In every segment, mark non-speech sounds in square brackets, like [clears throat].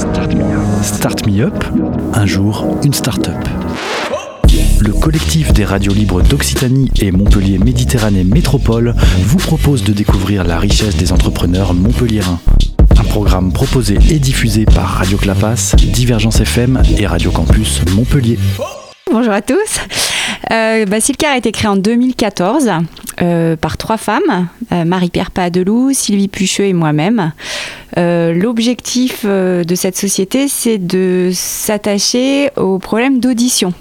Start Me Up, un jour une start-up. Le collectif des radios libres d'Occitanie et Montpellier Méditerranée Métropole vous propose de découvrir la richesse des entrepreneurs montpelliérains. Un programme proposé et diffusé par Radio Clapas, Divergence FM et Radio Campus Montpellier. Bonjour à tous. Euh, bah, a été créé en 2014 euh, par trois femmes, euh, Marie-Pierre Padelou, Sylvie Pucheux et moi-même. Euh, l'objectif de cette société, c'est de s'attacher aux problèmes d'audition.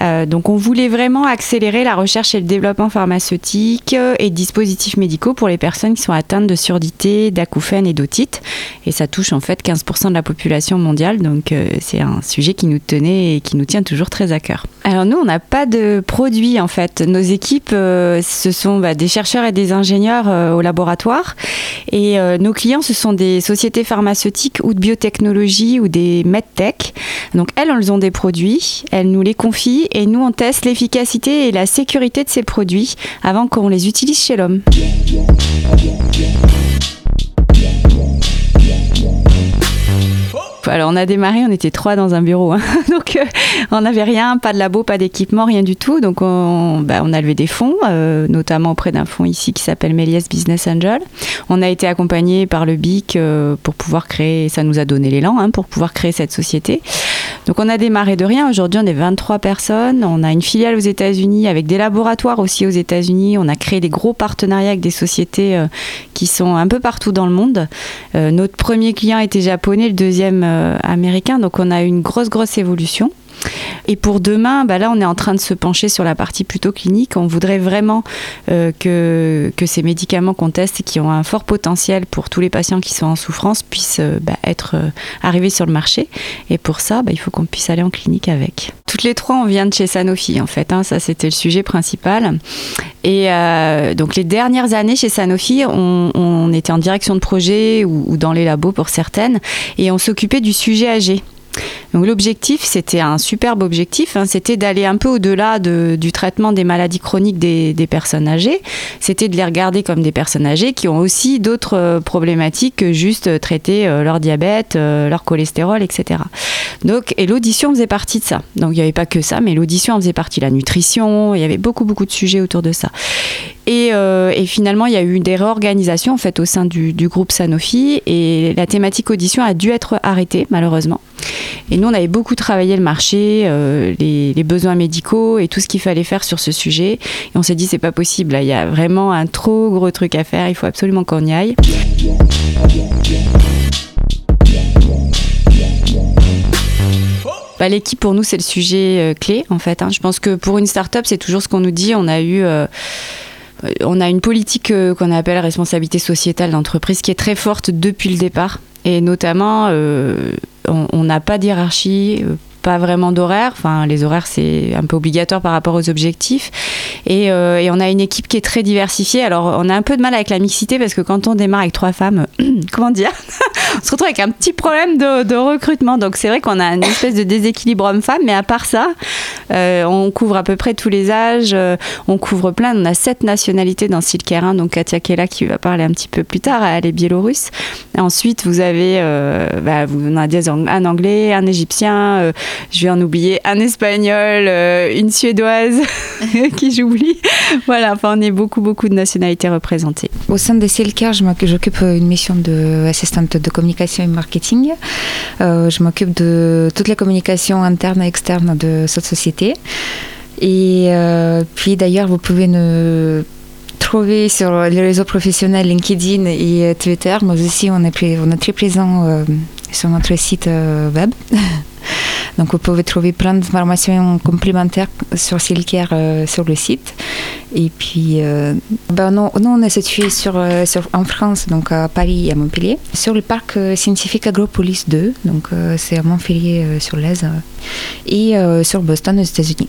Euh, donc on voulait vraiment accélérer la recherche et le développement pharmaceutique et dispositifs médicaux pour les personnes qui sont atteintes de surdité, d'acouphènes et d'otite. Et ça touche en fait 15% de la population mondiale, donc c'est un sujet qui nous tenait et qui nous tient toujours très à cœur. Alors nous, on n'a pas de produits en fait. Nos équipes, ce sont bah, des chercheurs et des ingénieurs au laboratoire. Et nos clients, ce sont des sociétés pharmaceutiques ou de biotechnologie ou des medtech. Donc elles, elles ont des produits, elles nous les confient et nous on teste l'efficacité et la sécurité de ces produits avant qu'on les utilise chez l'homme. Alors on a démarré, on était trois dans un bureau, hein. [laughs] donc euh, on n'avait rien, pas de labo, pas d'équipement, rien du tout. Donc on, bah, on a levé des fonds, euh, notamment auprès d'un fonds ici qui s'appelle Méliès Business Angel. On a été accompagné par le BIC euh, pour pouvoir créer, ça nous a donné l'élan hein, pour pouvoir créer cette société. Donc on a démarré de rien. Aujourd'hui on est 23 personnes. On a une filiale aux États-Unis avec des laboratoires aussi aux États-Unis. On a créé des gros partenariats avec des sociétés euh, qui sont un peu partout dans le monde. Euh, notre premier client était japonais, le deuxième euh, américain. Donc on a eu une grosse grosse évolution. Et pour demain, bah là, on est en train de se pencher sur la partie plutôt clinique. On voudrait vraiment euh, que, ces médicaments qu'on teste et qui ont un fort potentiel pour tous les patients qui sont en souffrance puissent euh, bah, être euh, arrivés sur le marché. Et pour ça, bah, il faut qu'on puisse aller en clinique avec. Toutes les trois, on vient de chez Sanofi, en fait. Hein, ça, c'était le sujet principal. Et donc, les dernières années chez Sanofi, on, on était en direction de projet ou, ou dans les labos pour certaines, et on s'occupait du sujet âgé. Donc l'objectif, c'était un superbe objectif, hein, c'était d'aller un peu au-delà de, du traitement des maladies chroniques des, personnes âgées. C'était de les regarder comme des personnes âgées qui ont aussi d'autres euh, problématiques que juste traiter euh, leur diabète, euh, leur cholestérol, etc. Donc, et l'audition faisait partie de ça. Donc il n'y avait pas que ça, mais l'audition faisait partie. La nutrition, il y avait beaucoup beaucoup de sujets autour de ça. Et, euh, finalement, il y a eu des réorganisations en fait au sein du, groupe Sanofi et la thématique audition a dû être arrêtée malheureusement. Et nous, on avait beaucoup travaillé le marché, euh, les, besoins médicaux et tout ce qu'il fallait faire sur ce sujet. Et on s'est dit c'est pas possible, il y a vraiment un trop gros truc à faire. Il faut absolument qu'on y aille. Bah, l'équipe pour nous c'est le sujet euh, clé en fait. Hein. Je pense que pour une start-up c'est toujours ce qu'on nous dit. On a eu euh, on a une politique qu'on appelle responsabilité sociétale d'entreprise qui est très forte depuis le départ. Et notamment, on n'a pas d'hierarchie, pas vraiment d'horaire. Enfin, les horaires, c'est un peu obligatoire par rapport aux objectifs. Et, euh, et, on a une équipe qui est très diversifiée. Alors, on a un peu de mal avec la mixité parce que quand on démarre avec trois femmes, [clears throat] comment dire [laughs] On se retrouve avec un petit problème de, recrutement. Donc, c'est vrai qu'on a une espèce de déséquilibre homme-femme. Mais à part ça, euh, on couvre à peu près tous les âges. Euh, on couvre plein. On a sept nationalités dans Silker 1. Donc, Katia Kela qui va parler un petit peu plus tard. Elle est biélorusse. Ensuite, vous avez bah, vous en avez un anglais, un égyptien je vais en oublier un espagnol, euh, une suédoise [laughs] qui j'oublie. Voilà, enfin on est beaucoup beaucoup de nationalités représentées. Au sein de Silker, j'occupe une mission d'assistante de communication et marketing. Euh, je m'occupe de toutes les communications internes et externes de cette société. Et euh, puis d'ailleurs, vous pouvez nous trouver sur les réseaux professionnels LinkedIn et Twitter, mais aussi on est, très présent euh, sur notre site euh, web. [laughs] Donc vous pouvez trouver plein d'informations complémentaires sur euh, sur le site. Et puis, euh, ben nous, on est situé euh, sur, en France, donc à Paris et à Montpellier, sur le parc scientifique Agropolis 2, donc c'est à Montpellier sur l'Aise, et sur Boston aux États-Unis.